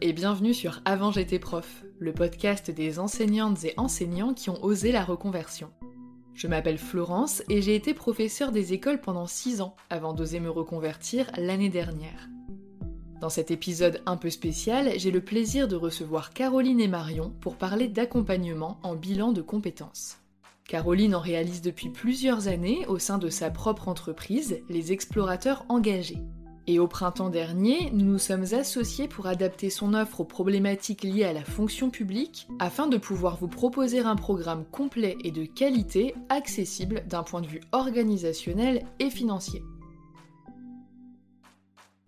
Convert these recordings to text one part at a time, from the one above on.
Et bienvenue sur Avant j'étais prof, le podcast des enseignantes et enseignants qui ont osé la reconversion. Je m'appelle Florence et j'ai été professeure des écoles pendant 6 ans avant d'oser me reconvertir l'année dernière. Dans cet épisode un peu spécial, j'ai le plaisir de recevoir Caroline et Marion pour parler d'accompagnement en bilan de compétences. Caroline en réalise depuis plusieurs années au sein de sa propre entreprise, les explorateurs engagés. Et au printemps dernier, nous nous sommes associés pour adapter son offre aux problématiques liées à la fonction publique afin de pouvoir vous proposer un programme complet et de qualité accessible d'un point de vue organisationnel et financier.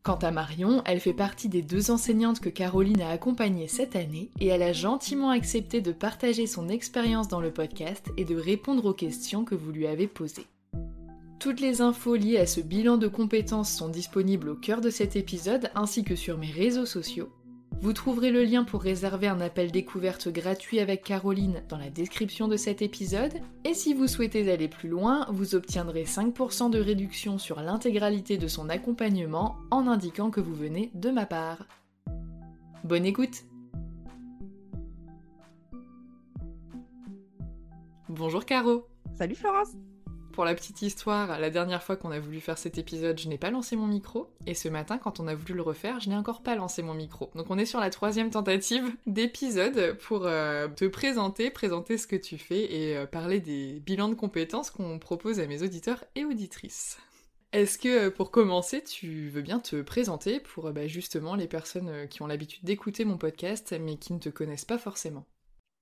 Quant à Marion, elle fait partie des deux enseignantes que Caroline a accompagnées cette année et elle a gentiment accepté de partager son expérience dans le podcast et de répondre aux questions que vous lui avez posées. Toutes les infos liées à ce bilan de compétences sont disponibles au cœur de cet épisode ainsi que sur mes réseaux sociaux. Vous trouverez le lien pour réserver un appel découverte gratuit avec Caroline dans la description de cet épisode. Et si vous souhaitez aller plus loin, vous obtiendrez 5% de réduction sur l'intégralité de son accompagnement en indiquant que vous venez de ma part. Bonne écoute Bonjour Caro Salut Florence pour la petite histoire, la dernière fois qu'on a voulu faire cet épisode, je n'ai pas lancé mon micro. Et ce matin, quand on a voulu le refaire, je n'ai encore pas lancé mon micro. Donc on est sur la troisième tentative d'épisode pour euh, te présenter, présenter ce que tu fais et euh, parler des bilans de compétences qu'on propose à mes auditeurs et auditrices. Est-ce que euh, pour commencer, tu veux bien te présenter pour bah, justement les personnes qui ont l'habitude d'écouter mon podcast mais qui ne te connaissent pas forcément?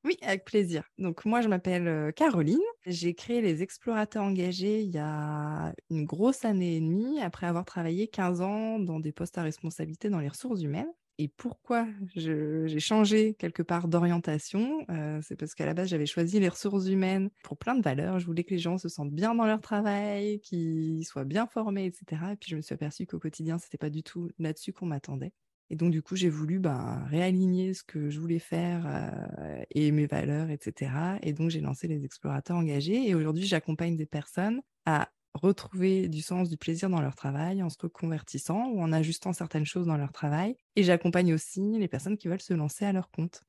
Oui, avec plaisir. Donc moi, je m'appelle Caroline. J'ai créé les explorateurs engagés il y a une grosse année et demie, après avoir travaillé 15 ans dans des postes à responsabilité dans les ressources humaines. Et pourquoi j'ai changé quelque part d'orientation C'est parce qu'à la base, j'avais choisi les ressources humaines pour plein de valeurs. Je voulais que les gens se sentent bien dans leur travail, qu'ils soient bien formés, etc. Et puis je me suis aperçue qu'au quotidien, c'était pas du tout là-dessus qu'on m'attendait. Et donc, du coup, j'ai voulu ben, réaligner ce que je voulais faire euh, et mes valeurs, etc. Et donc, j'ai lancé les explorateurs engagés. Et aujourd'hui, j'accompagne des personnes à retrouver du sens, du plaisir dans leur travail en se reconvertissant ou en ajustant certaines choses dans leur travail. Et j'accompagne aussi les personnes qui veulent se lancer à leur compte.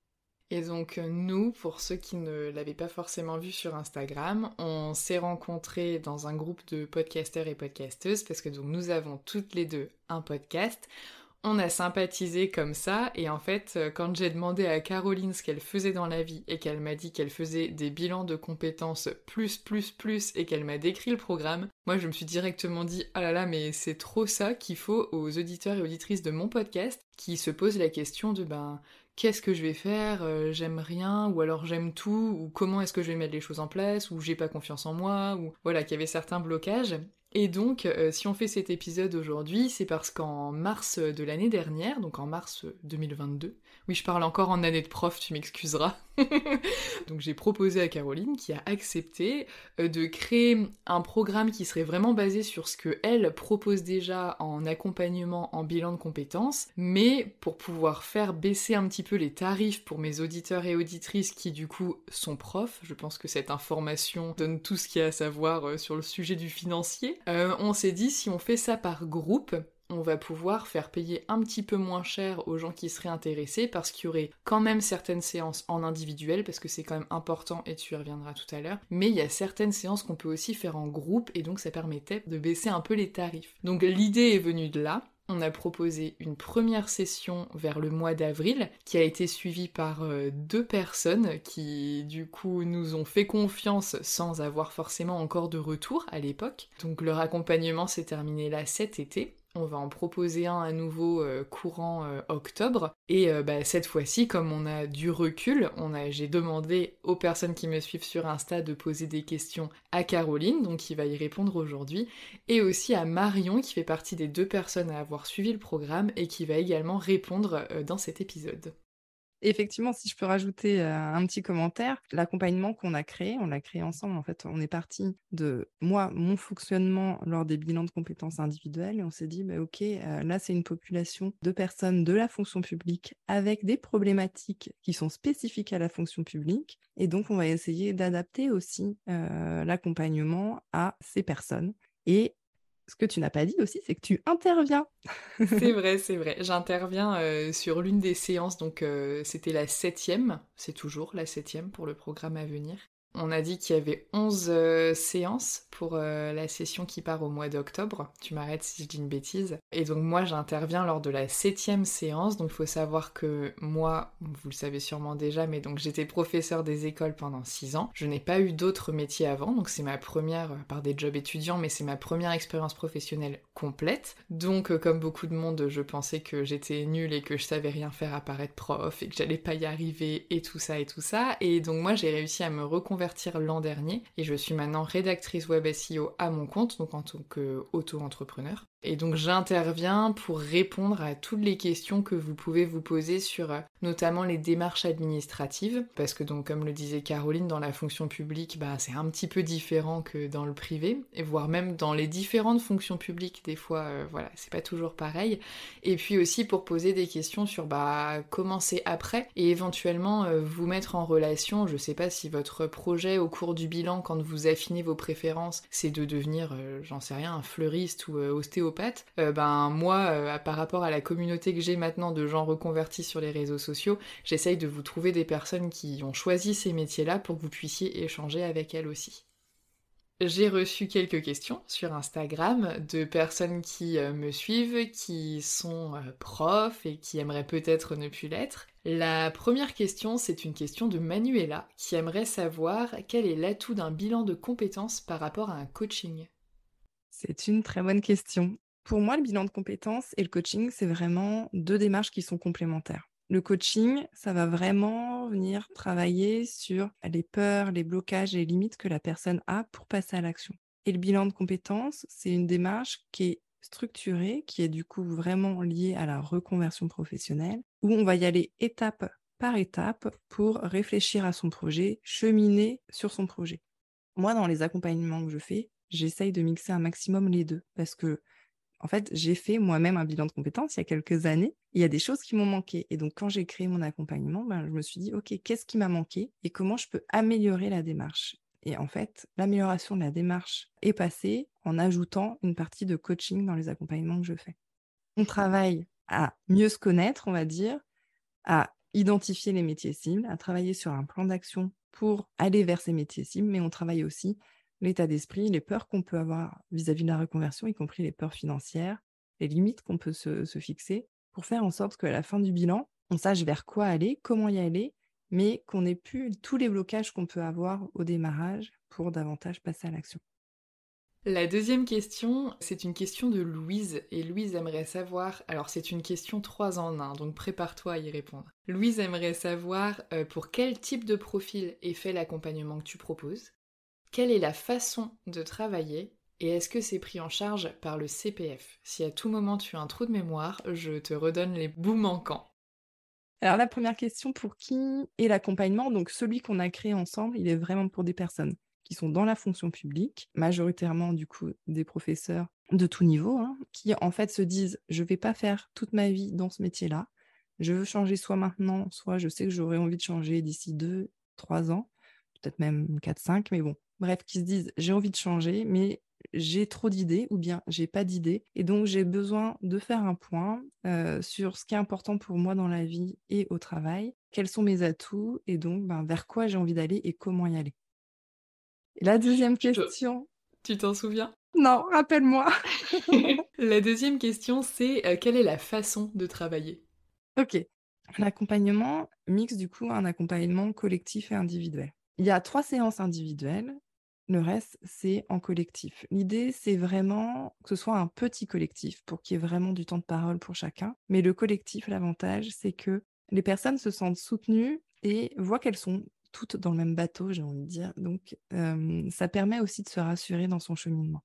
Et donc nous, pour ceux qui ne l'avaient pas forcément vu sur Instagram, on s'est rencontrés dans un groupe de podcasteurs et podcasteuses parce que donc nous avons toutes les deux un podcast on a sympathisé comme ça, et en fait, euh, quand j'ai demandé à Caroline ce qu'elle faisait dans la vie, et qu'elle m'a dit qu'elle faisait des bilans de compétences plus, plus, plus, et qu'elle m'a décrit le programme, moi je me suis directement dit, ah là là, mais c'est trop ça qu'il faut aux auditeurs et auditrices de mon podcast, qui se posent la question de, ben, qu'est-ce que je vais faire, euh, j'aime rien, ou alors j'aime tout, ou comment est-ce que je vais mettre les choses en place, ou j'ai pas confiance en moi, ou voilà, qu'il y avait certains blocages. Et donc, euh, si on fait cet épisode aujourd'hui, c'est parce qu'en mars de l'année dernière, donc en mars 2022, oui, je parle encore en année de prof, tu m'excuseras. donc j'ai proposé à Caroline, qui a accepté, euh, de créer un programme qui serait vraiment basé sur ce que elle propose déjà en accompagnement, en bilan de compétences, mais pour pouvoir faire baisser un petit peu les tarifs pour mes auditeurs et auditrices qui du coup sont profs. Je pense que cette information donne tout ce qu'il y a à savoir euh, sur le sujet du financier. Euh, on s'est dit si on fait ça par groupe, on va pouvoir faire payer un petit peu moins cher aux gens qui seraient intéressés parce qu'il y aurait quand même certaines séances en individuel parce que c'est quand même important et tu y reviendras tout à l'heure. Mais il y a certaines séances qu'on peut aussi faire en groupe et donc ça permettait de baisser un peu les tarifs. Donc l'idée est venue de là on a proposé une première session vers le mois d'avril qui a été suivie par euh, deux personnes qui du coup nous ont fait confiance sans avoir forcément encore de retour à l'époque. Donc leur accompagnement s'est terminé là cet été. On va en proposer un à nouveau euh, courant euh, octobre. Et euh, bah, cette fois-ci, comme on a du recul, j'ai demandé aux personnes qui me suivent sur Insta de poser des questions à Caroline, donc qui va y répondre aujourd'hui, et aussi à Marion, qui fait partie des deux personnes à avoir suivi le programme et qui va également répondre dans cet épisode. Effectivement, si je peux rajouter un petit commentaire, l'accompagnement qu'on a créé, on l'a créé ensemble. En fait, on est parti de moi, mon fonctionnement lors des bilans de compétences individuelles, et on s'est dit, bah, ok, là c'est une population de personnes de la fonction publique avec des problématiques qui sont spécifiques à la fonction publique, et donc on va essayer d'adapter aussi l'accompagnement à ces personnes. Ce que tu n'as pas dit aussi, c'est que tu interviens. c'est vrai, c'est vrai. J'interviens euh, sur l'une des séances, donc euh, c'était la septième, c'est toujours la septième pour le programme à venir. On a dit qu'il y avait 11 euh, séances pour euh, la session qui part au mois d'octobre. Tu m'arrêtes si je dis une bêtise. Et donc moi j'interviens lors de la septième séance. Donc il faut savoir que moi, vous le savez sûrement déjà, mais donc j'étais professeur des écoles pendant 6 ans. Je n'ai pas eu d'autres métiers avant, donc c'est ma première, euh, par des jobs étudiants, mais c'est ma première expérience professionnelle complète. Donc comme beaucoup de monde, je pensais que j'étais nulle et que je savais rien faire à part être prof et que j'allais pas y arriver et tout ça et tout ça. Et donc moi j'ai réussi à me reconvertir l'an dernier et je suis maintenant rédactrice web SEO à mon compte, donc en tant qu'auto-entrepreneur. Et donc j'interviens pour répondre à toutes les questions que vous pouvez vous poser sur euh, notamment les démarches administratives, parce que donc comme le disait Caroline, dans la fonction publique, bah, c'est un petit peu différent que dans le privé, et voire même dans les différentes fonctions publiques, des fois, euh, voilà, c'est pas toujours pareil. Et puis aussi pour poser des questions sur bah, comment c'est après, et éventuellement euh, vous mettre en relation, je sais pas si votre projet au cours du bilan, quand vous affinez vos préférences, c'est de devenir, j'en sais rien, un fleuriste ou ostéopathe, euh, ben moi, euh, par rapport à la communauté que j'ai maintenant de gens reconvertis sur les réseaux sociaux, j'essaye de vous trouver des personnes qui ont choisi ces métiers-là pour que vous puissiez échanger avec elles aussi. J'ai reçu quelques questions sur Instagram de personnes qui euh, me suivent, qui sont profs et qui aimeraient peut-être ne plus l'être. La première question, c'est une question de Manuela qui aimerait savoir quel est l'atout d'un bilan de compétences par rapport à un coaching. C'est une très bonne question. Pour moi, le bilan de compétences et le coaching, c'est vraiment deux démarches qui sont complémentaires. Le coaching, ça va vraiment venir travailler sur les peurs, les blocages et les limites que la personne a pour passer à l'action. Et le bilan de compétences, c'est une démarche qui est structurée, qui est du coup vraiment liée à la reconversion professionnelle, où on va y aller étape par étape pour réfléchir à son projet, cheminer sur son projet. Moi, dans les accompagnements que je fais, j'essaye de mixer un maximum les deux parce que en fait, j'ai fait moi-même un bilan de compétences il y a quelques années. Il y a des choses qui m'ont manqué. Et donc, quand j'ai créé mon accompagnement, ben, je me suis dit, OK, qu'est-ce qui m'a manqué et comment je peux améliorer la démarche? Et en fait, l'amélioration de la démarche est passée en ajoutant une partie de coaching dans les accompagnements que je fais. On travaille à mieux se connaître, on va dire, à identifier les métiers cibles, à travailler sur un plan d'action pour aller vers ces métiers cibles, mais on travaille aussi l'état d'esprit, les peurs qu'on peut avoir vis-à-vis de la reconversion, y compris les peurs financières, les limites qu'on peut se, fixer, pour faire en sorte qu'à la fin du bilan, on sache vers quoi aller, comment y aller, mais qu'on n'ait plus tous les blocages qu'on peut avoir au démarrage pour davantage passer à l'action. La deuxième question, c'est une question de Louise, et Louise aimerait savoir, alors c'est une question 3 en 1, donc prépare-toi à y répondre. Louise aimerait savoir euh, pour quel type de profil est fait l'accompagnement que tu proposes, quelle est la façon de travailler Et est-ce que c'est pris en charge par le CPF Si à tout moment tu as un trou de mémoire, je te redonne les bouts manquants. Alors la première question, pour qui est l'accompagnement? Donc celui qu'on a créé ensemble, il est vraiment pour des personnes qui sont dans la fonction publique, majoritairement du coup des professeurs de tout niveau, hein, qui en fait se disent je vais pas faire toute ma vie dans ce métier-là, je veux changer soit maintenant, soit je sais que j'aurais envie de changer d'ici deux, trois ans, peut-être même quatre, cinq, mais bon, bref, qui se disent j'ai envie de changer, mais j'ai trop d'idées ou bien j'ai pas d'idées et donc j'ai besoin de faire un point euh, sur ce qui est important pour moi dans la vie et au travail, quels sont mes atouts et donc ben, vers quoi j'ai envie d'aller et comment y aller. la deuxième question. Tu t'en souviens? Non, rappelle-moi. la deuxième question, c'est euh, quelle est la façon de travailler? Ok. Un accompagnement mix du coup un accompagnement collectif et individuel. Il y a trois séances individuelles le reste, c'est en collectif. L'idée, c'est vraiment que ce soit un petit collectif pour qu'il y ait vraiment du temps de parole pour chacun. Mais le collectif, l'avantage, c'est que les personnes se sentent soutenues et voient qu'elles sont toutes dans le même bateau, j'ai envie de dire. Donc, ça permet aussi de se rassurer dans son cheminement.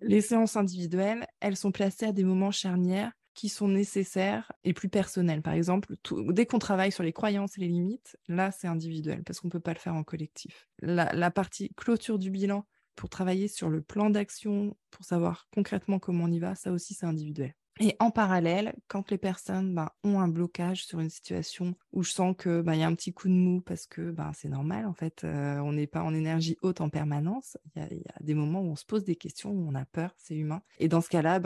Les séances individuelles, elles sont placées à des moments charnières qui sont nécessaires et plus personnels. Par exemple, dès qu'on travaille sur les croyances et les limites, là, c'est individuel parce qu'on ne peut pas le faire en collectif. la partie clôture du bilan pour travailler sur le plan d'action, pour savoir concrètement comment on y va, ça aussi, c'est individuel. Et en parallèle, quand les personnes ben, ont un blocage sur une situation où je sens que ben, y a un petit coup de mou parce que ben, c'est normal, en fait, euh, on n'est pas en énergie haute en permanence. Il y, a des moments où on se pose des questions, où on a peur, c'est humain. Et dans ce cas-là,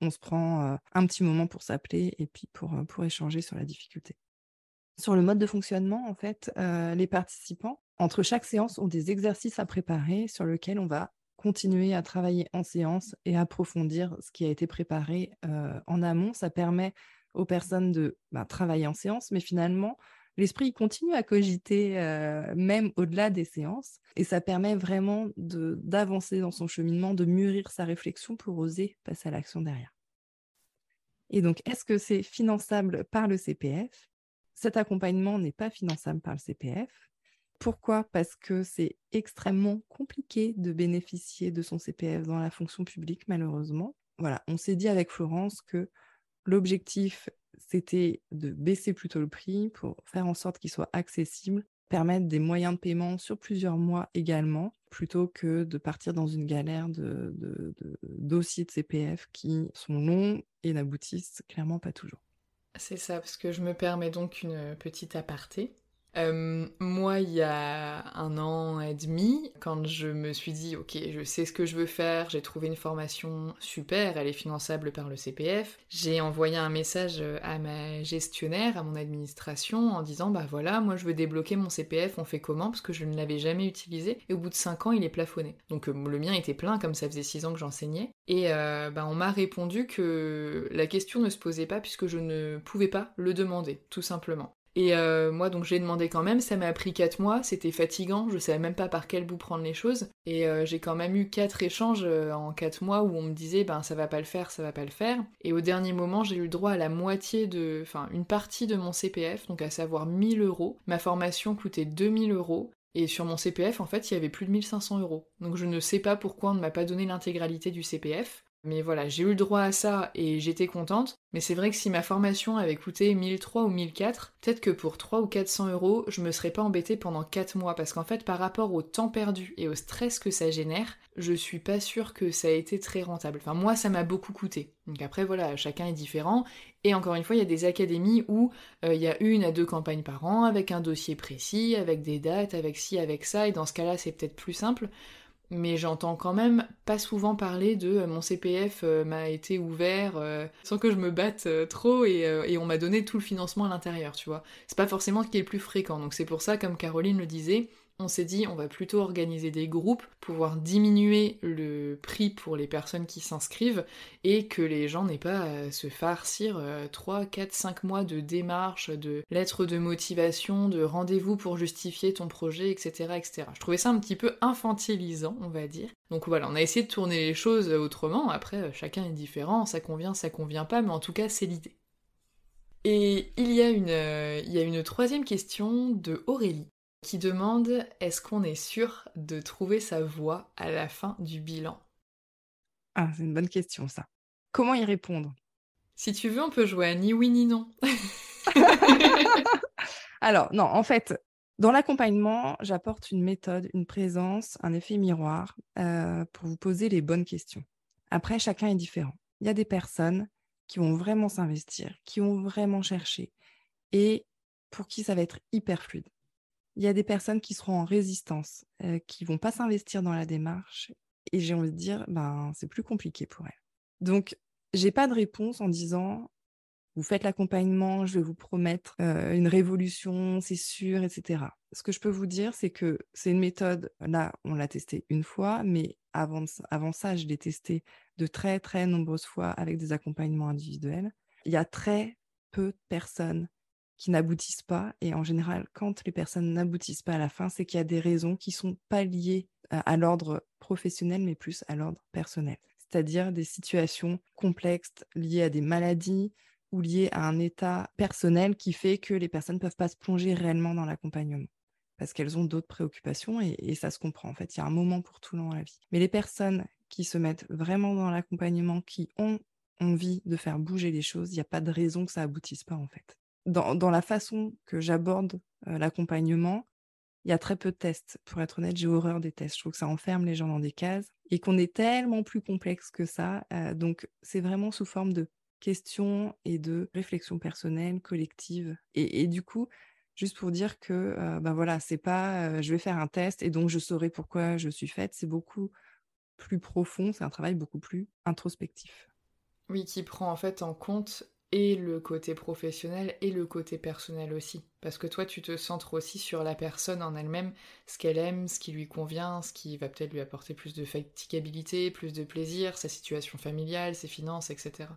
on se prend euh, un petit moment pour s'appeler et puis pour, euh, pour échanger sur la difficulté. Sur le mode de fonctionnement, en fait, les participants, entre chaque séance, ont des exercices à préparer sur lesquels on va continuer à travailler en séance et approfondir ce qui a été préparé en amont. Ça permet aux personnes de bah, travailler en séance, mais finalement, l'esprit continue à cogiter même au-delà des séances et ça permet vraiment d'avancer dans son cheminement, de mûrir sa réflexion pour oser passer à l'action derrière. Et donc, est-ce que c'est finançable par le CPF Cet accompagnement n'est pas finançable par le CPF. Pourquoi? Parce que c'est extrêmement compliqué de bénéficier de son CPF dans la fonction publique, malheureusement. Voilà, on s'est dit avec Florence que l'objectif, c'était de baisser plutôt le prix pour faire en sorte qu'il soit accessible, permettre des moyens de paiement sur plusieurs mois également, plutôt que de partir dans une galère de, de dossiers de CPF qui sont longs et n'aboutissent clairement pas toujours. C'est ça, parce que je me permets donc une petite aparté. Euh, moi, il y a un an et demi, quand je me suis dit, ok, je sais ce que je veux faire, j'ai trouvé une formation super, elle est finançable par le CPF, j'ai envoyé un message à ma gestionnaire, à mon administration, en disant, bah voilà, moi je veux débloquer mon CPF, on fait comment? Parce que je ne l'avais jamais utilisé, et au bout de 5 ans, il est plafonné. Donc euh, le mien était plein, comme ça faisait 6 ans que j'enseignais, et euh, bah, on m'a répondu que la question ne se posait pas puisque je ne pouvais pas le demander, tout simplement. Et euh, moi, donc j'ai demandé quand même, ça m'a pris 4 mois, c'était fatigant, je savais même pas par quel bout prendre les choses. Et euh, j'ai quand même eu 4 échanges euh, en 4 mois où on me disait, ben ça va pas le faire, ça va pas le faire. Et au dernier moment, j'ai eu le droit à la moitié de, enfin une partie de mon CPF, donc à savoir 1000 euros. Ma formation coûtait 2000 euros. Et sur mon CPF, en fait, il y avait plus de 1500 euros. Donc je ne sais pas pourquoi on ne m'a pas donné l'intégralité du CPF. Mais voilà, j'ai eu le droit à ça et j'étais contente. Mais c'est vrai que si ma formation avait coûté 1003 ou 1004, peut-être que pour 3 ou 400 euros, je me serais pas embêtée pendant 4 mois. Parce qu'en fait, par rapport au temps perdu et au stress que ça génère, je suis pas sûre que ça a été très rentable. Enfin, moi, ça m'a beaucoup coûté. Donc après, voilà, chacun est différent. Et encore une fois, il y a des académies où euh, il y a une à deux campagnes par an, avec un dossier précis, avec des dates, avec ci, avec ça. Et dans ce cas-là, c'est peut-être plus simple mais j'entends quand même pas souvent parler de euh, mon CPF euh, m'a été ouvert euh, sans que je me batte trop et, on m'a donné tout le financement à l'intérieur, tu vois. C'est pas forcément ce qui est le plus fréquent, donc c'est pour ça, comme Caroline le disait, on s'est dit on va plutôt organiser des groupes, pouvoir diminuer le prix pour les personnes qui s'inscrivent et que les gens n'aient pas à se farcir 3, 4, 5 mois de démarches, de lettres de motivation, de rendez-vous pour justifier ton projet, etc., etc. Je trouvais ça un petit peu infantilisant, on va dire. Donc voilà, on a essayé de tourner les choses autrement, après chacun est différent, ça convient, ça convient pas, mais en tout cas c'est l'idée. Et il y, a une, il y a une troisième question de Aurélie qui demande est-ce qu'on est sûr de trouver sa voie à la fin du bilan? Ah, c'est une bonne question, ça. Comment y répondre? Si tu veux, on peut jouer à ni oui ni non. Alors, non, en fait, dans l'accompagnement, j'apporte une méthode, une présence, un effet miroir euh, pour vous poser les bonnes questions. Après, chacun est différent. Il y a des personnes qui vont vraiment s'investir, qui vont vraiment chercher et pour qui ça va être hyper fluide. Il y a des personnes qui seront en résistance, euh, qui vont pas s'investir dans la démarche et j'ai envie de dire, ben, c'est plus compliqué pour elles. Donc, j'ai pas de réponse en disant vous faites l'accompagnement, je vais vous promettre euh, une révolution, c'est sûr, etc. Ce que je peux vous dire, c'est que c'est une méthode, là, on l'a testée une fois, mais avant, avant ça, je l'ai testée de très, très nombreuses fois avec des accompagnements individuels. Il y a très peu de personnes qui n'aboutissent pas. Et en général, quand les personnes n'aboutissent pas à la fin, c'est qu'il y a des raisons qui sont pas liées à l'ordre professionnel, mais plus à l'ordre personnel. C'est-à-dire des situations complexes liées à des maladies, ou lié à un état personnel qui fait que les personnes ne peuvent pas se plonger réellement dans l'accompagnement parce qu'elles ont d'autres préoccupations et, ça se comprend. En fait, il y a un moment pour tout dans la vie. Mais les personnes qui se mettent vraiment dans l'accompagnement, qui ont envie de faire bouger les choses, il n'y a pas de raison que ça aboutisse pas en fait. Dans, la façon que j'aborde euh, l'accompagnement, il y a très peu de tests. Pour être honnête, j'ai horreur des tests. Je trouve que ça enferme les gens dans des cases et qu'on est tellement plus complexe que ça. Euh, donc, c'est vraiment sous forme de questions et de réflexion personnelle, collective. Et, du coup, juste pour dire que, ben voilà, c'est pas je vais faire un test et donc je saurai pourquoi je suis faite. C'est beaucoup plus profond, c'est un travail beaucoup plus introspectif. Oui, qui prend en fait en compte et le côté professionnel et le côté personnel aussi. Parce que toi, tu te centres aussi sur la personne en elle-même, ce qu'elle aime, ce qui lui convient, ce qui va peut-être lui apporter plus de fatigabilité, plus de plaisir, sa situation familiale, ses finances, etc.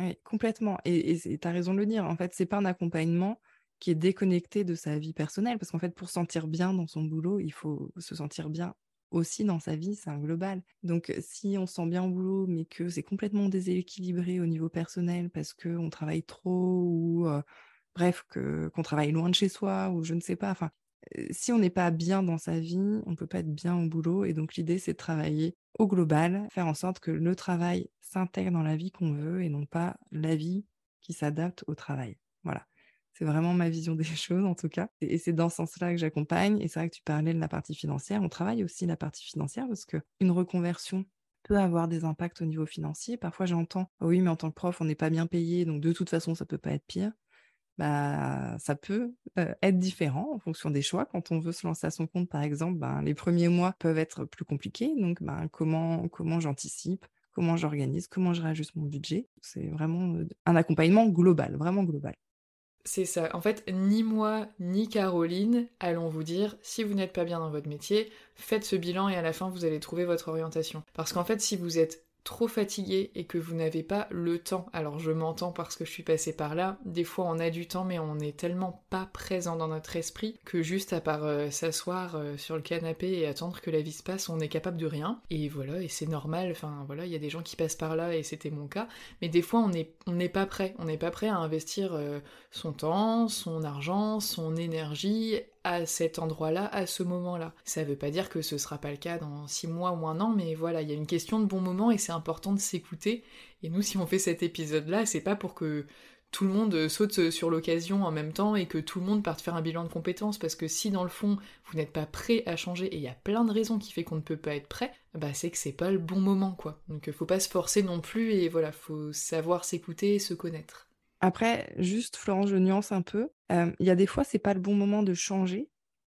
Oui, complètement. Et tu as raison de le dire. En fait, c'est pas un accompagnement qui est déconnecté de sa vie personnelle. Parce qu'en fait, pour sentir bien dans son boulot, il faut se sentir bien aussi dans sa vie, c'est un global. Donc, si on se sent bien au boulot, mais que c'est complètement déséquilibré au niveau personnel parce qu'on travaille trop ou, bref, qu'on travaille loin de chez soi ou je ne sais pas. Enfin, si on n'est pas bien dans sa vie, on ne peut pas être bien au boulot. Et donc, l'idée, c'est de travailler au global, faire en sorte que le travail s'intègre dans la vie qu'on veut et non pas la vie qui s'adapte au travail. Voilà. C'est vraiment ma vision des choses, en tout cas. Et c'est dans ce sens-là que j'accompagne. Et c'est vrai que tu parlais de la partie financière. On travaille aussi la partie financière parce qu'une reconversion peut avoir des impacts au niveau financier. Parfois, j'entends, oui, mais en tant que prof, on n'est pas bien payé, donc de toute façon, ça peut pas être pire bah, ça peut être différent en fonction des choix. Quand on veut se lancer à son compte, par exemple, ben, les premiers mois peuvent être plus compliqués. Donc, ben, comment, comment j'anticipe, comment j'organise, comment je réajuste mon budget. C'est vraiment un accompagnement global, vraiment global. C'est ça. En fait, ni moi, ni Caroline allons vous dire, si vous n'êtes pas bien dans votre métier, faites ce bilan et à la fin, vous allez trouver votre orientation. Parce qu'en fait, si vous êtes trop fatigué et que vous n'avez pas le temps, alors je m'entends parce que je suis passée par là, des fois on a du temps mais on n'est tellement pas présent dans notre esprit que juste à part euh, s'asseoir euh, sur le canapé et attendre que la vie se passe, on est capable de rien. Et voilà, et c'est normal, enfin voilà, il y a des gens qui passent par là et c'était mon cas, mais des fois on n'est on n'est pas prêt, on n'est pas prêt à investir euh, son temps, son argent, son énergie à cet endroit-là, à ce moment-là. Ça veut pas dire que ce sera pas le cas dans six mois ou un an, mais voilà, il y a une question de bon moment et c'est important de s'écouter. Et nous, si on fait cet épisode-là, c'est pas pour que tout le monde saute sur l'occasion en même temps et que tout le monde parte faire un bilan de compétences parce que si dans le fond vous n'êtes pas prêt à changer et il y a plein de raisons qui fait qu'on ne peut pas être prêt, bah c'est que c'est pas le bon moment quoi. Donc faut pas se forcer non plus et voilà, faut savoir s'écouter et se connaître. Après, juste, Florence, je nuance un peu. Il y a des fois, c'est pas le bon moment de changer,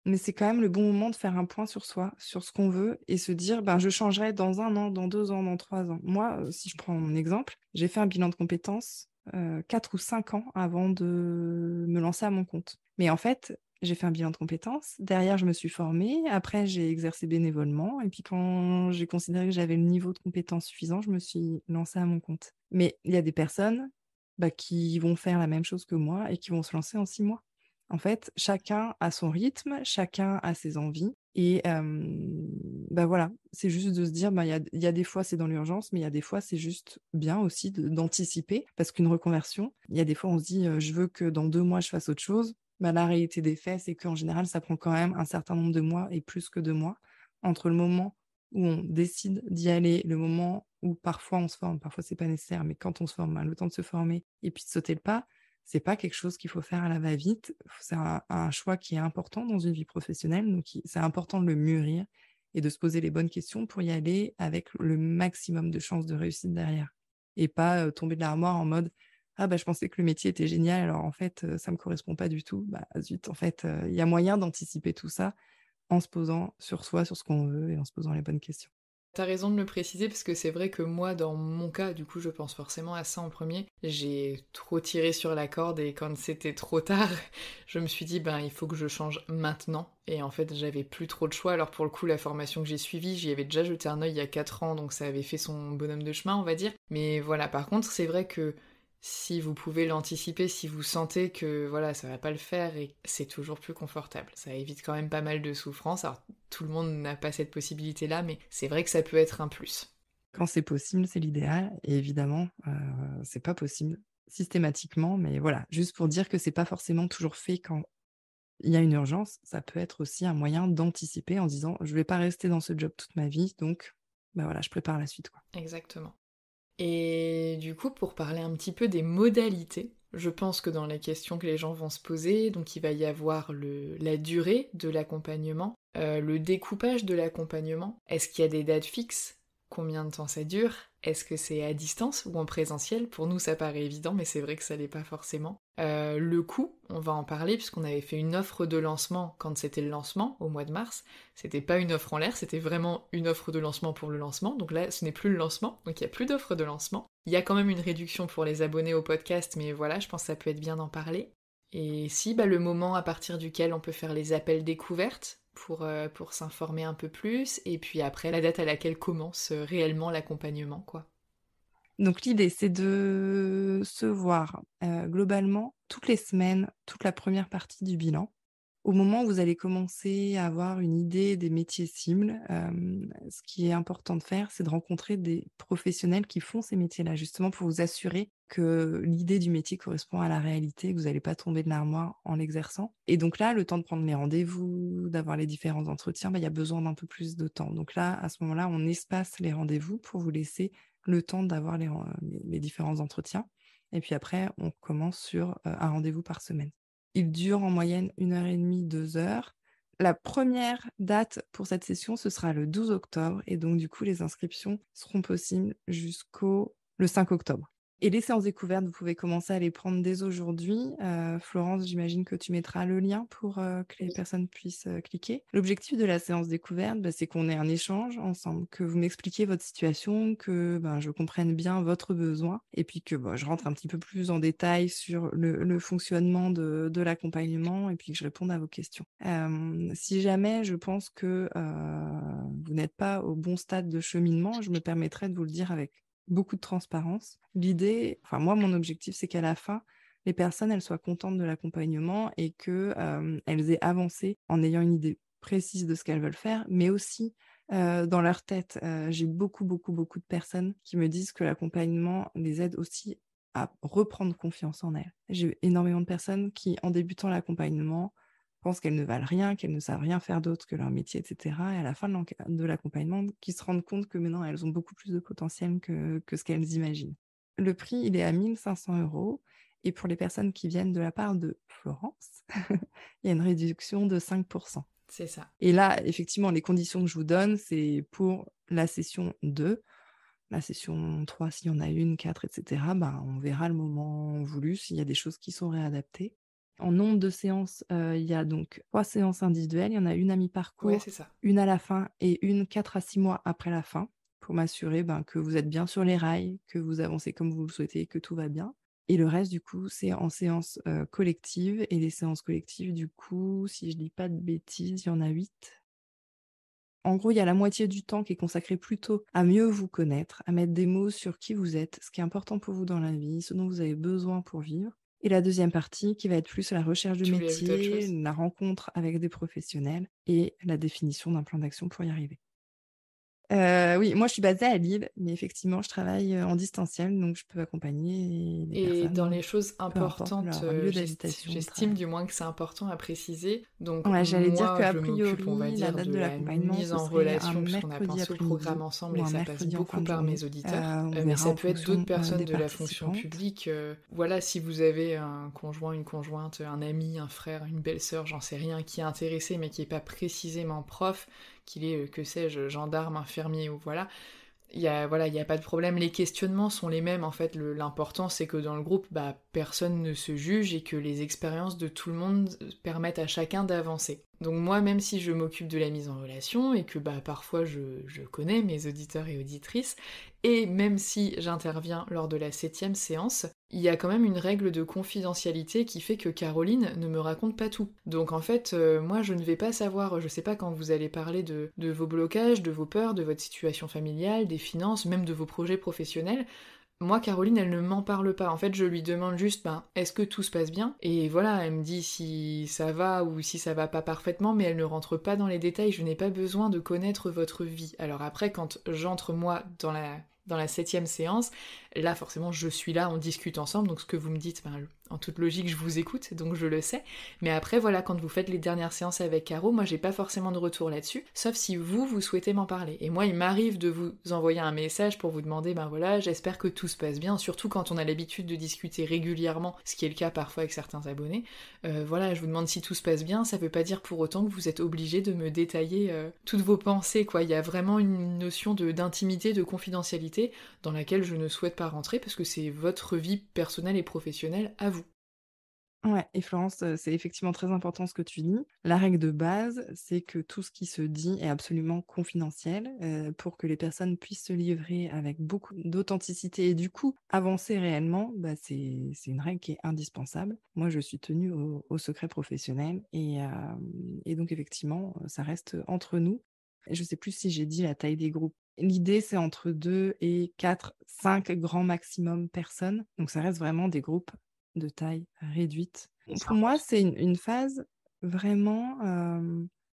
mais c'est quand même le bon moment de faire un point sur soi, sur ce qu'on veut, et se dire, ben, je changerai dans un an, dans deux ans, dans trois ans. Moi, si je prends mon exemple, j'ai fait un bilan de compétences quatre ou cinq ans avant de me lancer à mon compte. Mais en fait, j'ai fait un bilan de compétences. Derrière, je me suis formée. Après, j'ai exercé bénévolement. Et puis, quand j'ai considéré que j'avais le niveau de compétence suffisant, je me suis lancée à mon compte. Mais il y a des personnes bah, qui vont faire la même chose que moi et qui vont se lancer en six mois. En fait, chacun a son rythme, chacun a ses envies. Et bah voilà, c'est juste de se dire, bah, il y, a, des fois c'est dans l'urgence, mais il y a des fois c'est juste bien aussi d'anticiper, parce qu'une reconversion, il y a des fois on se dit, je veux que dans deux mois je fasse autre chose. Bah, la réalité des faits, c'est qu'en général, ça prend quand même un certain nombre de mois et plus que deux mois entre le moment où on décide d'y aller, le moment ou parfois on se forme, parfois c'est pas nécessaire, mais quand on se forme, ben, le temps de se former et puis de sauter le pas, c'est pas quelque chose qu'il faut faire à la va-vite. C'est un, choix qui est important dans une vie professionnelle, donc c'est important de le mûrir et de se poser les bonnes questions pour y aller avec le maximum de chances de réussite derrière. Et pas tomber de l'armoire en mode ah bah je pensais que le métier était génial, alors en fait ça me correspond pas du tout. Bah zut, en fait, il y a moyen d'anticiper tout ça en se posant sur soi, sur ce qu'on veut et en se posant les bonnes questions. T'as raison de le préciser parce que c'est vrai que moi, dans mon cas, du coup, je pense forcément à ça en premier. J'ai trop tiré sur la corde et quand c'était trop tard, je me suis dit, ben, il faut que je change maintenant. Et en fait, j'avais plus trop de choix. Alors, pour le coup, la formation que j'ai suivie, j'y avais déjà jeté un œil il y a 4 ans, donc ça avait fait son bonhomme de chemin, on va dire. Mais voilà, par contre, c'est vrai que si vous pouvez l'anticiper, si vous sentez que voilà, ça va pas le faire et c'est toujours plus confortable. Ça évite quand même pas mal de souffrance. Alors tout le monde n'a pas cette possibilité là, mais c'est vrai que ça peut être un plus. Quand c'est possible, c'est l'idéal. Et évidemment, euh, c'est pas possible systématiquement, mais voilà, juste pour dire que c'est pas forcément toujours fait quand il y a une urgence. Ça peut être aussi un moyen d'anticiper en disant je vais pas rester dans ce job toute ma vie, donc bah voilà, je prépare la suite. Quoi. Exactement. Et du coup, pour parler un petit peu des modalités, je pense que dans les questions que les gens vont se poser, donc il va y avoir la durée de l'accompagnement, euh, le découpage de l'accompagnement, est-ce qu'il y a des dates fixes? Combien de temps ça dure? Est-ce que c'est à distance ou en présentiel? Pour nous, ça paraît évident, mais c'est vrai que ça l'est pas forcément. Euh, le coût, on va en parler puisqu'on avait fait une offre de lancement quand c'était le lancement au mois de mars. C'était pas une offre en l'air, c'était vraiment une offre de lancement pour le lancement. Donc là, ce n'est plus le lancement, donc il n'y a plus d'offre de lancement. Il y a quand même une réduction pour les abonnés au podcast, mais voilà, je pense que ça peut être bien d'en parler. Et si, bah, le moment à partir duquel on peut faire les appels découvertes, pour, euh, pour s'informer un peu plus, et puis après la date à laquelle commence euh, réellement l'accompagnement, quoi. Donc l'idée, c'est de se voir euh, globalement toutes les semaines, toute la première partie du bilan, au moment où vous allez commencer à avoir une idée des métiers cibles, ce qui est important de faire, c'est de rencontrer des professionnels qui font ces métiers-là, justement pour vous assurer que l'idée du métier correspond à la réalité, que vous n'allez pas tomber de l'armoire en l'exerçant. Et donc là, le temps de prendre les rendez-vous, d'avoir les différents entretiens, bah, il y a besoin d'un peu plus de temps. Donc là, à ce moment-là, on espace les rendez-vous pour vous laisser le temps d'avoir les, les, différents entretiens. Et puis après, on commence sur un rendez-vous par semaine. Il dure en moyenne une heure et demie, deux heures. La première date pour cette session, ce sera le 12 octobre. Et donc, du coup, les inscriptions seront possibles jusqu'au le 5 octobre. Et les séances découvertes, vous pouvez commencer à les prendre dès aujourd'hui. Euh, Florence, j'imagine que tu mettras le lien pour euh, que les personnes puissent euh, cliquer. L'objectif de la séance découverte, bah, c'est qu'on ait un échange ensemble, que vous m'expliquiez votre situation, que ben, je comprenne bien votre besoin, et puis que bah, je rentre un petit peu plus en détail sur le, fonctionnement de, de l'accompagnement, et puis que je réponde à vos questions. si jamais je pense que vous n'êtes pas au bon stade de cheminement, je me permettrai de vous le dire avec beaucoup de transparence. L'idée, enfin moi, mon objectif, c'est qu'à la fin, les personnes, elles soient contentes de l'accompagnement et qu'elles euh, aient avancé en ayant une idée précise de ce qu'elles veulent faire, mais aussi euh, dans leur tête. Euh, j'ai beaucoup, beaucoup, beaucoup de personnes qui me disent que l'accompagnement les aide aussi à reprendre confiance en elles. J'ai énormément de personnes qui, en débutant l'accompagnement, pensent qu'elles ne valent rien, qu'elles ne savent rien faire d'autre que leur métier, etc. Et à la fin de l'accompagnement, qui se rendent compte que maintenant, elles ont beaucoup plus de potentiel que, ce qu'elles imaginent. Le prix, il est à 1500 euros. Et pour les personnes qui viennent de la part de Florence, il y a une réduction de 5%. C'est ça. Et là, effectivement, les conditions que je vous donne, c'est pour la session 2. La session 3, s'il y en a une, 4, etc., ben, on verra le moment voulu s'il y a des choses qui sont réadaptées. En nombre de séances, euh, il y a donc trois séances individuelles. Il y en a une à mi-parcours, une à la fin et une quatre à six mois après la fin pour m'assurer ben, que vous êtes bien sur les rails, que vous avancez comme vous le souhaitez, que tout va bien. Et le reste, du coup, c'est en séance euh, collective. Et les séances collectives, du coup, si je dis pas de bêtises, il y en a huit. En gros, il y a la moitié du temps qui est consacré plutôt à mieux vous connaître, à mettre des mots sur qui vous êtes, ce qui est important pour vous dans la vie, ce dont vous avez besoin pour vivre. Et la deuxième partie qui va être plus la recherche de métier, la rencontre avec des professionnels et la définition d'un plan d'action pour y arriver. Euh, oui, moi je suis basée à Lille, mais effectivement je travaille en distanciel, donc je peux accompagner les Et dans les choses importantes, j'estime du moins que c'est important à préciser. Donc ouais, j'allais dire qu'à priori, on va dire, la date de, de l'accompagnement, mise en relation, puisqu'on a pensé au programme ensemble et ça passe beaucoup par mes auditeurs. mais ça peut être d'autres personnes de la fonction publique. voilà, si vous avez un conjoint, une conjointe, un ami, un frère, une belle-sœur, j'en sais rien, qui est intéressé mais qui n'est pas précisément prof, qu'il est, euh, que sais-je, gendarme, infirmier ou voilà, il y a voilà a pas de problème. Les questionnements sont les mêmes en fait. L'important c'est que dans le groupe bah personne ne se juge et que les expériences de tout le monde permettent à chacun d'avancer. Donc moi même si je m'occupe de la mise en relation et que bah parfois je connais mes auditeurs et auditrices et même si j'interviens lors de la septième séance il y a quand même une règle de confidentialité qui fait que Caroline ne me raconte pas tout. Donc en fait, euh, moi je ne vais pas savoir, je sais pas quand vous allez parler de, de vos blocages, de vos peurs, de votre situation familiale, des finances, même de vos projets professionnels, moi, Caroline, elle ne m'en parle pas. En fait, je lui demande juste, ben, est-ce que tout se passe bien? Et voilà, elle me dit si ça va ou si ça va pas parfaitement, mais elle ne rentre pas dans les détails. Je n'ai pas besoin de connaître votre vie. Alors après, quand j'entre moi dans la dans la septième séance, là forcément je suis là, on discute ensemble, donc ce que vous me dites, ben, en toute logique, je vous écoute, donc je le sais. Mais après, voilà, quand vous faites les dernières séances avec Caro, moi j'ai pas forcément de retour là-dessus, sauf si vous, vous souhaitez m'en parler. Et moi, il m'arrive de vous envoyer un message pour vous demander, ben voilà, j'espère que tout se passe bien, surtout quand on a l'habitude de discuter régulièrement, ce qui est le cas parfois avec certains abonnés. Euh, voilà, je vous demande si tout se passe bien, ça veut pas dire pour autant que vous êtes obligé de me détailler euh, toutes vos pensées, quoi. Il y a vraiment une notion d'intimité, de confidentialité dans laquelle je ne souhaite pas rentrer parce que c'est votre vie personnelle et professionnelle à vous. Ouais, et Florence, c'est effectivement très important ce que tu dis. La règle de base, c'est que tout ce qui se dit est absolument confidentiel pour que les personnes puissent se livrer avec beaucoup d'authenticité et du coup avancer réellement. Bah, c'est une règle qui est indispensable. Moi, je suis tenue au, secret professionnel et, donc effectivement, ça reste entre nous. Je ne sais plus si j'ai dit la taille des groupes. L'idée, c'est entre 2 et 4, 5 grands maximum personnes. Donc ça reste vraiment des groupes de taille réduite. Pour moi, c'est une, phase vraiment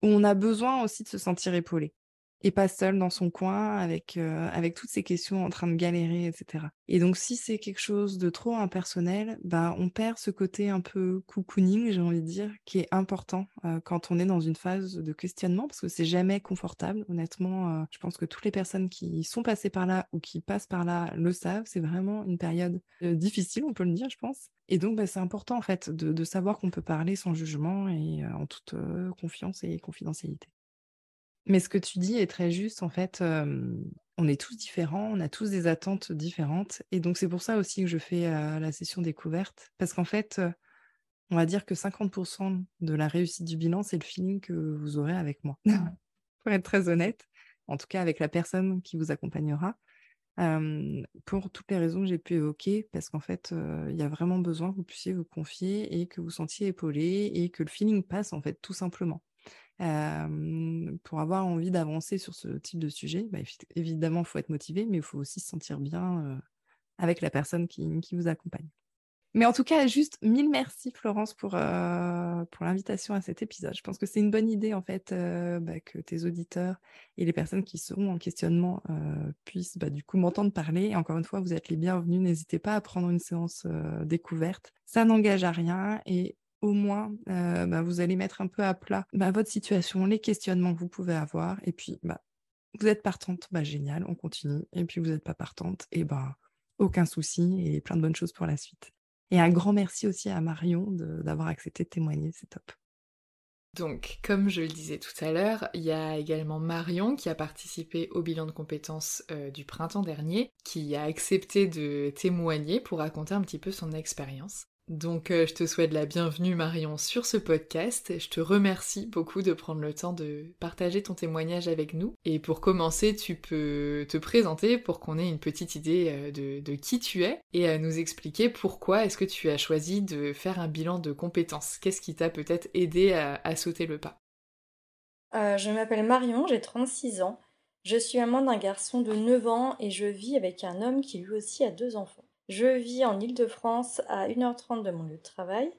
où on a besoin aussi de se sentir épaulé et pas seul dans son coin avec, euh, avec toutes ces questions en train de galérer, etc. Et donc, si c'est quelque chose de trop impersonnel, bah, on perd ce côté un peu cocooning, j'ai envie de dire, qui est important euh, quand on est dans une phase de questionnement, parce que c'est jamais confortable. Honnêtement, euh, je pense que toutes les personnes qui sont passées par là ou qui passent par là le savent. C'est vraiment une période difficile, on peut le dire, je pense. Et donc, bah, c'est important, en fait, de, de savoir qu'on peut parler sans jugement et en toute confiance et confidentialité. Mais ce que tu dis est très juste. En fait, on est tous différents, on a tous des attentes différentes. Et donc, c'est pour ça aussi que je fais la session découverte. Parce qu'en fait, on va dire que 50% de la réussite du bilan, c'est le feeling que vous aurez avec moi. pour être très honnête, en tout cas avec la personne qui vous accompagnera. pour toutes les raisons que j'ai pu évoquer, parce qu'en fait, il y a vraiment besoin que vous puissiez vous confier et que vous sentiez épaulé et que le feeling passe, en fait, tout simplement pour avoir envie d'avancer sur ce type de sujet, bah, évidemment, il faut être motivé, mais il faut aussi se sentir bien avec la personne qui, vous accompagne. Mais en tout cas, juste mille merci Florence pour, l'invitation à cet épisode. Je pense que c'est une bonne idée en fait bah, que tes auditeurs et les personnes qui seront en questionnement puissent bah, du coup m'entendre parler. encore une fois, vous êtes les bienvenus. N'hésitez pas à prendre une séance découverte. Ça n'engage à rien et au moins, euh, bah, vous allez mettre un peu à plat bah, votre situation, les questionnements que vous pouvez avoir. Et puis, bah, vous êtes partante, bah, génial, on continue. Et puis, vous n'êtes pas partante, et ben aucun souci et plein de bonnes choses pour la suite. Et un grand merci aussi à Marion d'avoir accepté de témoigner, c'est top. Donc, comme je le disais tout à l'heure, il y a également Marion qui a participé au bilan de compétences euh, du printemps dernier, qui a accepté de témoigner pour raconter un petit peu son expérience. Donc euh, je te souhaite la bienvenue Marion sur ce podcast. Je te remercie beaucoup de prendre le temps de partager ton témoignage avec nous. Et pour commencer, tu peux te présenter pour qu'on ait une petite idée euh, de, qui tu es et à nous expliquer pourquoi est-ce que tu as choisi de faire un bilan de compétences. Qu'est-ce qui t'a peut-être aidé à, sauter le pas? Euh, Je m'appelle Marion, j'ai 36 ans. Je suis maman d'un garçon de 9 ans et je vis avec un homme qui lui aussi a deux enfants. Je vis en Île-de-France à 1h30 de mon lieu de travail.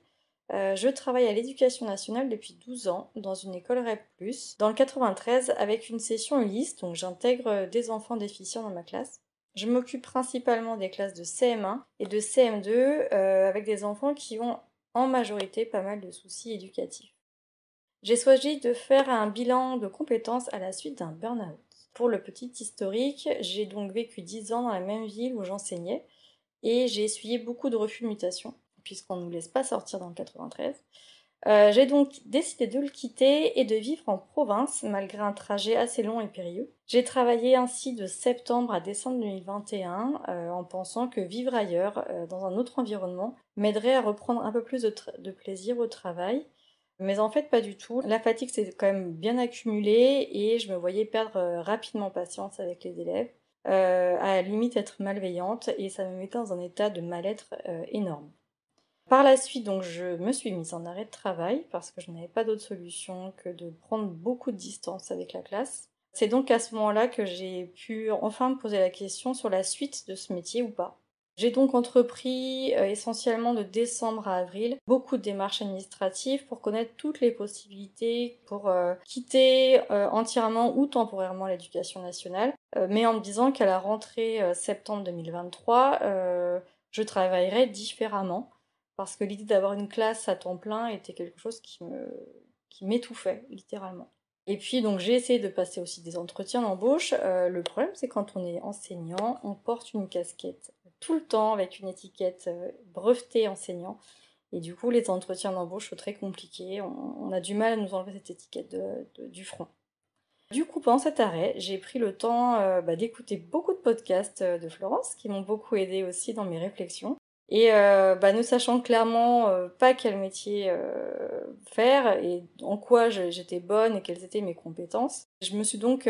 Euh, je travaille à l'éducation nationale depuis 12 ans dans une école REP+, dans le 93 avec une session Ulysse, donc j'intègre des enfants déficients dans ma classe. Je m'occupe principalement des classes de CM1 et de CM2 euh, avec des enfants qui ont en majorité pas mal de soucis éducatifs. J'ai choisi de faire un bilan de compétences à la suite d'un burn-out. Pour le petit historique, j'ai donc vécu 10 ans dans la même ville où j'enseignais et j'ai essuyé beaucoup de refus de mutation puisqu'on ne nous laisse pas sortir dans le 93. Euh, j'ai donc décidé de le quitter et de vivre en province malgré un trajet assez long et périlleux. J'ai travaillé ainsi de septembre à décembre 2021 euh, en pensant que vivre ailleurs, euh, dans un autre environnement, m'aiderait à reprendre un peu plus de, plaisir au travail. Mais en fait, pas du tout. La fatigue s'est quand même bien accumulée et je me voyais perdre rapidement patience avec les élèves, à la limite être malveillante et ça me mettait dans un état de mal-être énorme. Par la suite, donc, je me suis mise en arrêt de travail parce que je n'avais pas d'autre solution que de prendre beaucoup de distance avec la classe. C'est donc à ce moment-là que j'ai pu enfin me poser la question sur la suite de ce métier ou pas. J'ai donc entrepris euh, essentiellement de décembre à avril beaucoup de démarches administratives pour connaître toutes les possibilités pour euh, quitter euh, entièrement ou temporairement l'éducation nationale, mais en me disant qu'à la rentrée septembre 2023, je travaillerais différemment parce que l'idée d'avoir une classe à temps plein était quelque chose qui me qui m'étouffait littéralement. Et puis donc j'ai essayé de passer aussi des entretiens d'embauche. Le problème c'est quand on est enseignant, on porte une casquette tout le temps avec une étiquette euh, brevetée enseignant. Et du coup les entretiens d'embauche sont très compliqués. On, a du mal à nous enlever cette étiquette du front. Du coup, pendant cet arrêt, j'ai pris le temps euh, bah, d'écouter beaucoup de podcasts de Florence qui m'ont beaucoup aidé aussi dans mes réflexions. Et euh, bah, ne sachant clairement euh, pas quel métier euh, faire et en quoi j'étais bonne et quelles étaient mes compétences, je me suis donc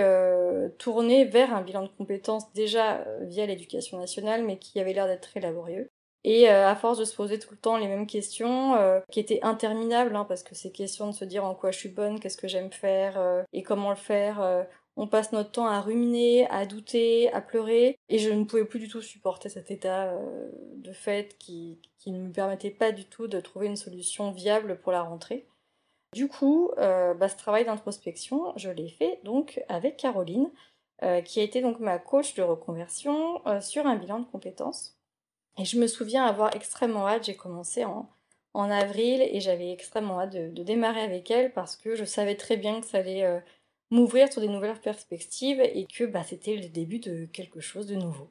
tournée vers un bilan de compétences déjà via l'éducation nationale, mais qui avait l'air d'être très laborieux. Et à force de se poser tout le temps les mêmes questions, qui étaient interminables, hein, parce que ces questions de se dire en quoi je suis bonne, qu'est-ce que j'aime faire et comment le faire, on passe notre temps à ruminer, à douter, à pleurer, et je ne pouvais plus du tout supporter cet état euh, de fait qui, ne me permettait pas du tout de trouver une solution viable pour la rentrée. Du coup, euh, bah, ce travail d'introspection, je l'ai fait donc avec Caroline, euh, qui a été donc ma coach de reconversion sur un bilan de compétences. Et je me souviens avoir extrêmement hâte, j'ai commencé en, avril et j'avais extrêmement hâte de, démarrer avec elle parce que je savais très bien que ça allait m'ouvrir sur des nouvelles perspectives et que bah, c'était le début de quelque chose de nouveau.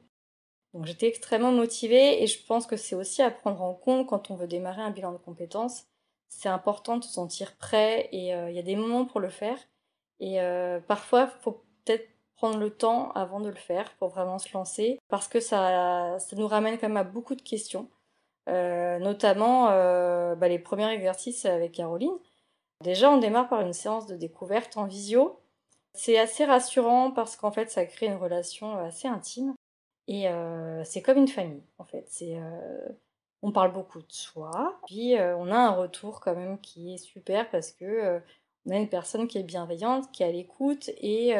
Donc j'étais extrêmement motivée et je pense que c'est aussi à prendre en compte quand on veut démarrer un bilan de compétences. C'est important de se sentir prêt et euh, il y a des moments pour le faire. Et euh, parfois, il faut peut-être prendre le temps avant de le faire pour vraiment se lancer parce que ça, ça nous ramène quand même à beaucoup de questions. Euh, notamment bah, les premiers exercices avec Caroline. Déjà, on démarre par une séance de découverte en visio c'est assez rassurant parce qu'en fait, ça crée une relation euh, assez intime. Et euh, c'est comme une famille, en fait. C'est, euh, on parle beaucoup de soi, puis on a un retour quand même qui est super parce que on a une personne qui est bienveillante, qui est à l'écoute et,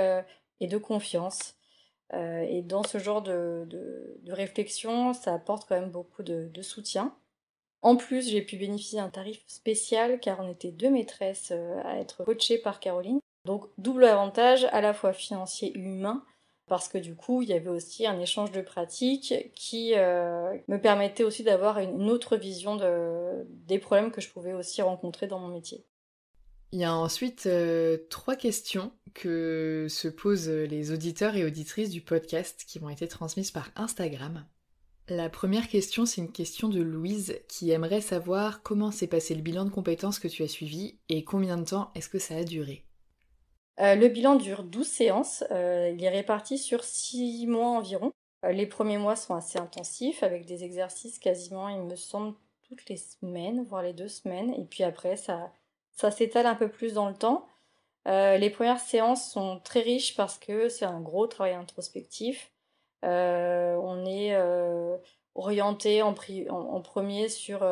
et de confiance. et dans ce genre de, de, réflexion, ça apporte quand même beaucoup de, de soutien. En plus, j'ai pu bénéficier d'un tarif spécial car on était deux maîtresses à être coachées par Caroline. Donc double avantage à la fois financier et humain parce que du coup il y avait aussi un échange de pratiques qui euh, me permettait aussi d'avoir une autre vision des problèmes que je pouvais aussi rencontrer dans mon métier. Il y a ensuite euh, trois questions que se posent les auditeurs et auditrices du podcast qui m'ont été transmises par Instagram. La première question, c'est une question de Louise qui aimerait savoir comment s'est passé le bilan de compétences que tu as suivi et combien de temps est-ce que ça a duré. Euh, le bilan dure 12 séances. Euh, il est réparti sur 6 mois environ. Euh, les premiers mois sont assez intensifs avec des exercices quasiment, il me semble, toutes les semaines, voire les deux semaines. Et puis après, ça, ça s'étale un peu plus dans le temps. les premières séances sont très riches parce que c'est un gros travail introspectif. on est orienté en, en, premier sur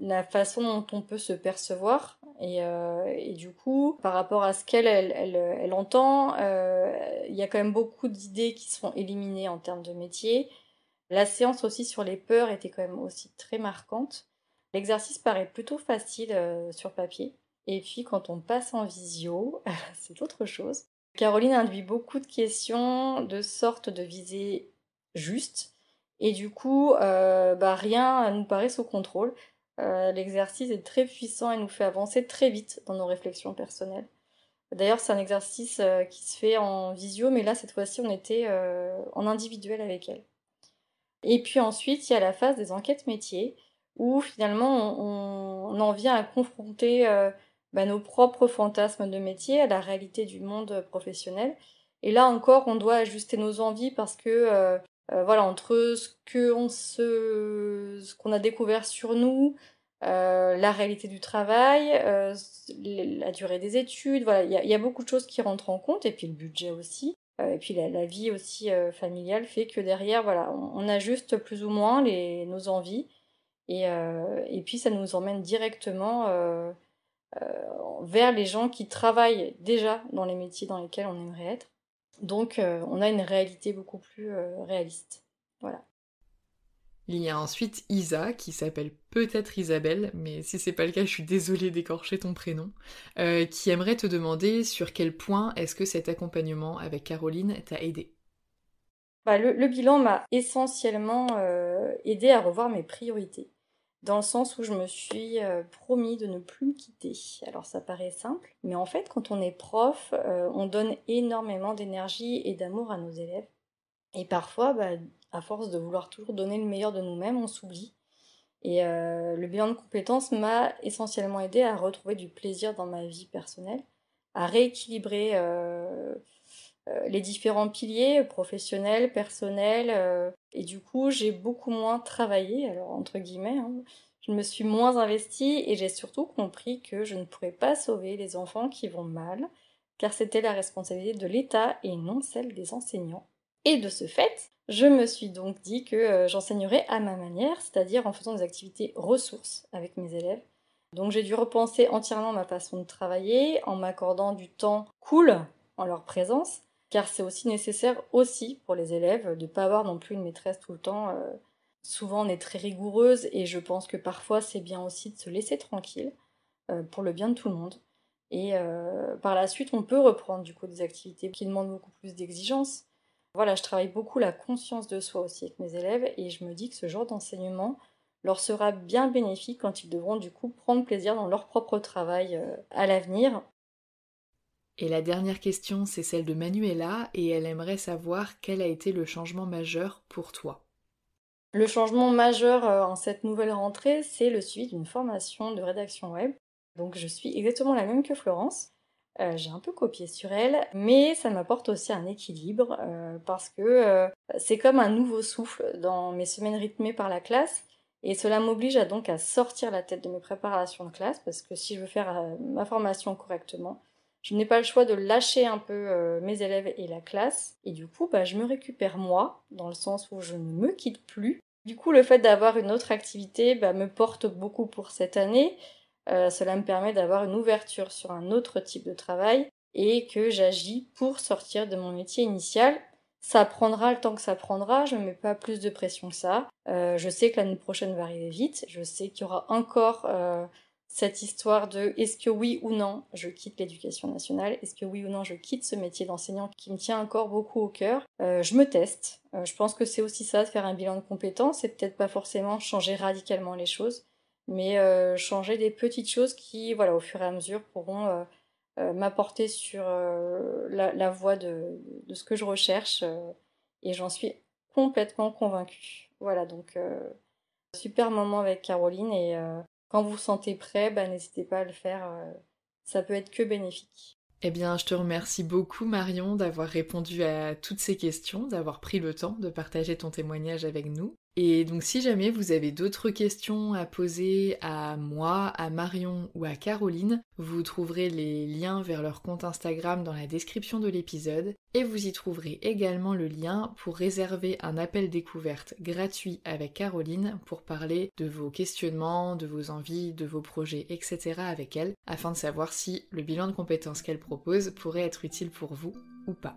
la façon dont on peut se percevoir euh, et, du coup, par rapport à ce qu'elle elle, entend, euh, il y a quand même beaucoup d'idées qui sont éliminées en termes de métier. La séance aussi sur les peurs était quand même aussi très marquante. L'exercice paraît plutôt facile sur papier. Et puis quand on passe en visio, c'est autre chose. Caroline induit beaucoup de questions de sorte de viser juste. Et du coup, bah, rien nous paraît sous contrôle. L'exercice est très puissant et nous fait avancer très vite dans nos réflexions personnelles. D'ailleurs, c'est un exercice euh, qui se fait en visio, mais là, cette fois-ci, on était euh, en individuel avec elle. Et puis ensuite, il y a la phase des enquêtes métiers, où finalement, on, en vient à confronter euh, bah, nos propres fantasmes de métier à la réalité du monde professionnel. Et là encore, on doit ajuster nos envies parce que, voilà, entre ce qu'on ce qu'on a découvert sur nous, euh, la réalité du travail, euh, la durée des études, voilà, il y, a beaucoup de choses qui rentrent en compte, et puis le budget aussi, euh, et puis la, vie aussi familiale fait que derrière, voilà, on, ajuste plus ou moins les, nos envies, et, et, puis ça nous emmène directement vers les gens qui travaillent déjà dans les métiers dans lesquels on aimerait être. Donc on a une réalité beaucoup plus réaliste. Voilà. Il y a ensuite Isa, qui s'appelle peut-être Isabelle, mais si c'est pas le cas, je suis désolée d'écorcher ton prénom, euh, qui aimerait te demander sur quel point est-ce que cet accompagnement avec Caroline t'a aidé. Bah, le, bilan m'a essentiellement euh, aidé à revoir mes priorités, dans le sens où je me suis euh, promis de ne plus me quitter. Alors ça paraît simple, mais en fait, quand on est prof, on donne énormément d'énergie et d'amour à nos élèves. Et parfois, bah, à force de vouloir toujours donner le meilleur de nous-mêmes, on s'oublie. Et euh, le bilan de compétences m'a essentiellement aidé à retrouver du plaisir dans ma vie personnelle, à rééquilibrer euh, euh, les différents piliers professionnels, personnels. et du coup, j'ai beaucoup moins travaillé, alors entre guillemets. Hein. je me suis moins investie et j'ai surtout compris que je ne pourrais pas sauver les enfants qui vont mal, car c'était la responsabilité de l'État et non celle des enseignants. Et de ce fait, je me suis donc dit que euh, j'enseignerais à ma manière, c'est-à-dire en faisant des activités ressources avec mes élèves. Donc j'ai dû repenser entièrement ma façon de travailler en m'accordant du temps cool en leur présence, car c'est aussi nécessaire aussi pour les élèves de ne pas avoir non plus une maîtresse tout le temps. Euh, souvent on est très rigoureuse et je pense que parfois c'est bien aussi de se laisser tranquille euh, pour le bien de tout le monde. Et par la suite on peut reprendre du coup des activités qui demandent beaucoup plus d'exigence voilà, je travaille beaucoup la conscience de soi aussi avec mes élèves et je me dis que ce genre d'enseignement leur sera bien bénéfique quand ils devront du coup prendre plaisir dans leur propre travail euh, à l'avenir. Et la dernière question, c'est celle de Manuela et elle aimerait savoir quel a été le changement majeur pour toi. Le changement majeur euh, en cette nouvelle rentrée, c'est le suivi d'une formation de rédaction web. Donc je suis exactement la même que Florence. Euh, j'ai un peu copié sur elle, mais ça m'apporte aussi un équilibre euh, parce que c'est comme un nouveau souffle dans mes semaines rythmées par la classe. Et cela m'oblige donc à sortir la tête de mes préparations de classe parce que si je veux faire ma formation correctement, je n'ai pas le choix de lâcher un peu mes élèves et la classe. Et du coup, bah, je me récupère moi, dans le sens où je ne me quitte plus. Du coup, le fait d'avoir une autre activité bah, me porte beaucoup pour cette année. Euh, cela me permet d'avoir une ouverture sur un autre type de travail et que j'agis pour sortir de mon métier initial. Ça prendra le temps que ça prendra, je ne mets pas plus de pression que ça. Euh, je sais que l'année prochaine va arriver vite, je sais qu'il y aura encore euh, cette histoire de est-ce que oui ou non je quitte l'éducation nationale, est-ce que oui ou non je quitte ce métier d'enseignant qui me tient encore beaucoup au cœur. je me teste, je pense que c'est aussi ça de faire un bilan de compétences et peut-être pas forcément changer radicalement les choses mais euh, changer des petites choses qui, voilà, au fur et à mesure, pourront euh, euh, m'apporter sur la, voie de, de, ce que je recherche. et j'en suis complètement convaincue. Voilà, donc super moment avec Caroline et quand vous vous sentez prêt, bah, n'hésitez pas à le faire. ça peut être que bénéfique. Eh bien, je te remercie beaucoup Marion d'avoir répondu à toutes ces questions, d'avoir pris le temps de partager ton témoignage avec nous. Et donc si jamais vous avez d'autres questions à poser à moi, à Marion ou à Caroline, vous trouverez les liens vers leur compte Instagram dans la description de l'épisode et vous y trouverez également le lien pour réserver un appel découverte gratuit avec Caroline pour parler de vos questionnements, de vos envies, de vos projets, etc. avec elle afin de savoir si le bilan de compétences qu'elle propose pourrait être utile pour vous ou pas.